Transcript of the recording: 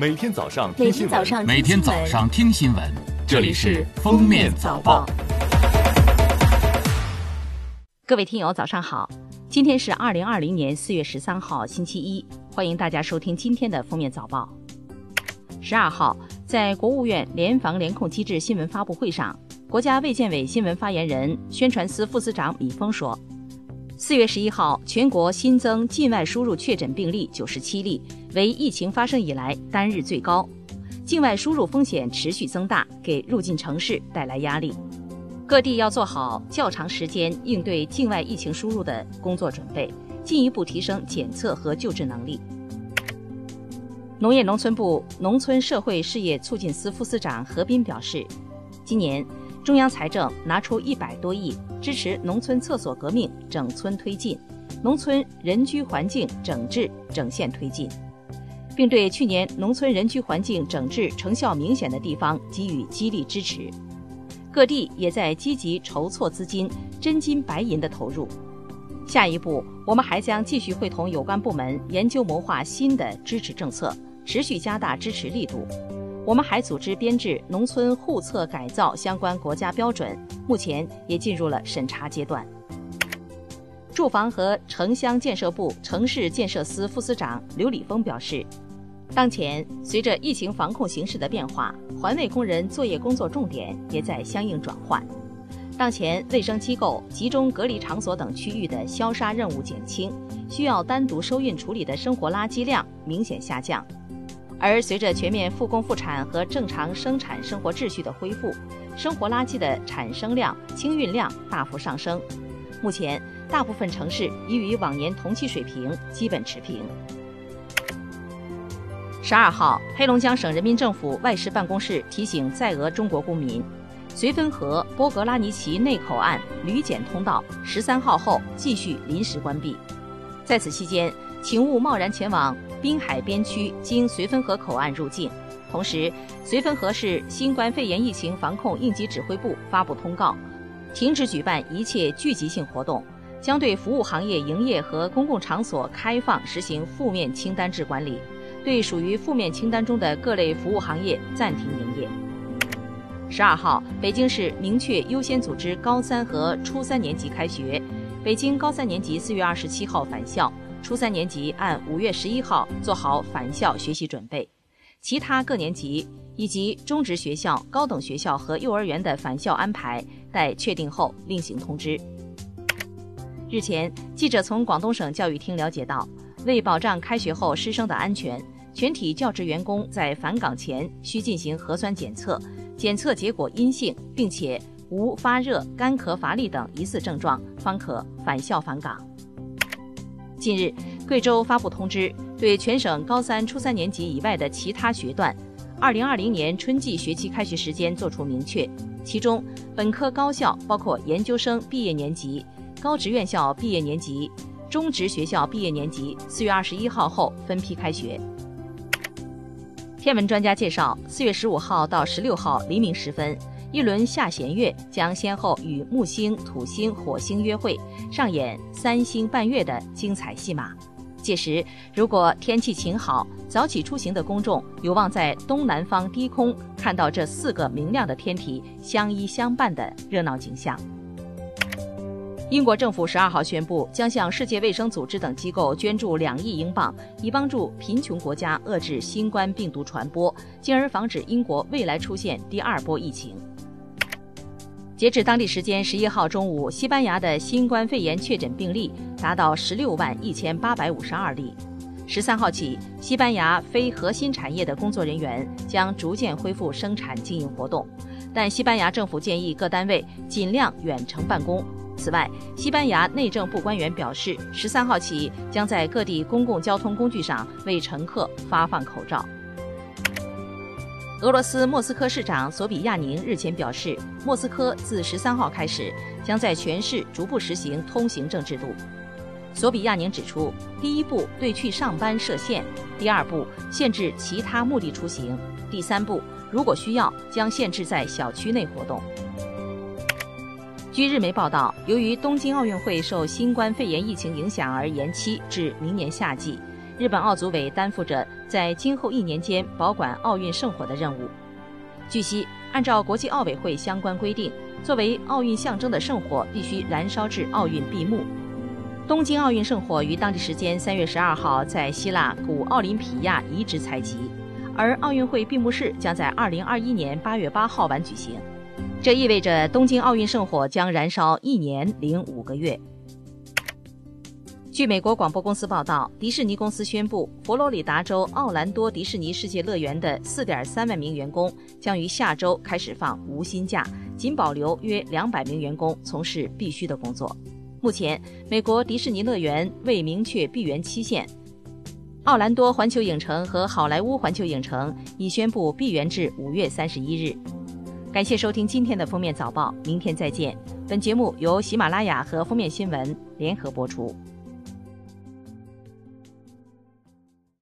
每天早上每听新闻，天早上每天早上听新闻，这里是《封面早报》。各位听友，早上好！今天是二零二零年四月十三号，星期一，欢迎大家收听今天的封面早报。十二号，在国务院联防联控机制新闻发布会上，国家卫健委新闻发言人、宣传司副司长米峰说，四月十一号，全国新增境外输入确诊病例九十七例，为疫情发生以来单日最高。境外输入风险持续增大，给入境城市带来压力。各地要做好较长时间应对境外疫情输入的工作准备，进一步提升检测和救治能力。农业农村部农村社会事业促进司副司长何斌表示，今年中央财政拿出一百多亿支持农村厕所革命整村推进，农村人居环境整治整线推进，并对去年农村人居环境整治成效明显的地方给予激励支持。各地也在积极筹措资金，真金白银的投入。下一步，我们还将继续会同有关部门研究谋划新的支持政策，持续加大支持力度。我们还组织编制农村户册改造相关国家标准，目前也进入了审查阶段。住房和城乡建设部城市建设司副司长刘礼峰表示。当前，随着疫情防控形势的变化，环卫工人作业工作重点也在相应转换。当前，卫生机构、集中隔离场所等区域的消杀任务减轻，需要单独收运处理的生活垃圾量明显下降。而随着全面复工复产和正常生产生活秩序的恢复，生活垃圾的产生量、清运量大幅上升。目前，大部分城市已与往年同期水平基本持平。十二号，黑龙江省人民政府外事办公室提醒在俄中国公民，绥芬河波格拉尼奇内口岸旅检通道十三号后继续临时关闭。在此期间，请勿贸然前往滨海边区经绥芬河口岸入境。同时，绥芬河市新冠肺炎疫情防控应急指挥部发布通告，停止举办一切聚集性活动，将对服务行业营业和公共场所开放实行负面清单制管理。对属于负面清单中的各类服务行业暂停营业。十二号，北京市明确优先组织高三和初三年级开学。北京高三年级四月二十七号返校，初三年级按五月十一号做好返校学习准备。其他各年级以及中职学校、高等学校和幼儿园的返校安排待确定后另行通知。日前，记者从广东省教育厅了解到。为保障开学后师生的安全，全体教职员工在返岗前需进行核酸检测，检测结果阴性，并且无发热、干咳、乏力等疑似症状，方可返校返岗。近日，贵州发布通知，对全省高三、初三年级以外的其他学段，2020年春季学期开学时间作出明确。其中，本科高校包括研究生毕业年级、高职院校毕业年级。中职学校毕业年级四月二十一号后分批开学。天文专家介绍，四月十五号到十六号黎明时分，一轮下弦月将先后与木星、土星、火星约会，上演三星伴月的精彩戏码。届时，如果天气晴好，早起出行的公众有望在东南方低空看到这四个明亮的天体相依相伴的热闹景象。英国政府十二号宣布，将向世界卫生组织等机构捐助两亿英镑，以帮助贫穷国家遏制新冠病毒传播，进而防止英国未来出现第二波疫情。截至当地时间十一号中午，西班牙的新冠肺炎确诊病例达到十六万一千八百五十二例。十三号起，西班牙非核心产业的工作人员将逐渐恢复生产经营活动，但西班牙政府建议各单位尽量远程办公。此外，西班牙内政部官员表示，十三号起将在各地公共交通工具上为乘客发放口罩。俄罗斯莫斯科市长索比亚宁日前表示，莫斯科自十三号开始将在全市逐步实行通行证制度。索比亚宁指出，第一步对去上班设限，第二步限制其他目的出行，第三步如果需要将限制在小区内活动。据日媒报道，由于东京奥运会受新冠肺炎疫情影响而延期至明年夏季，日本奥组委担负着在今后一年间保管奥运圣火的任务。据悉，按照国际奥委会相关规定，作为奥运象征的圣火必须燃烧至奥运闭幕。东京奥运圣火于当地时间三月十二号在希腊古奥林匹亚遗址采集，而奥运会闭幕式将在二零二一年八月八号晚举行。这意味着东京奥运圣火将燃烧一年零五个月。据美国广播公司报道，迪士尼公司宣布，佛罗里达州奥兰多迪士尼世界乐园的4.3万名员工将于下周开始放无薪假，仅保留约200名员工从事必须的工作。目前，美国迪士尼乐园未明确闭园期限。奥兰多环球影城和好莱坞环球影城已宣布闭园至五月三十一日。感谢收听今天的封面早报，明天再见。本节目由喜马拉雅和封面新闻联合播出。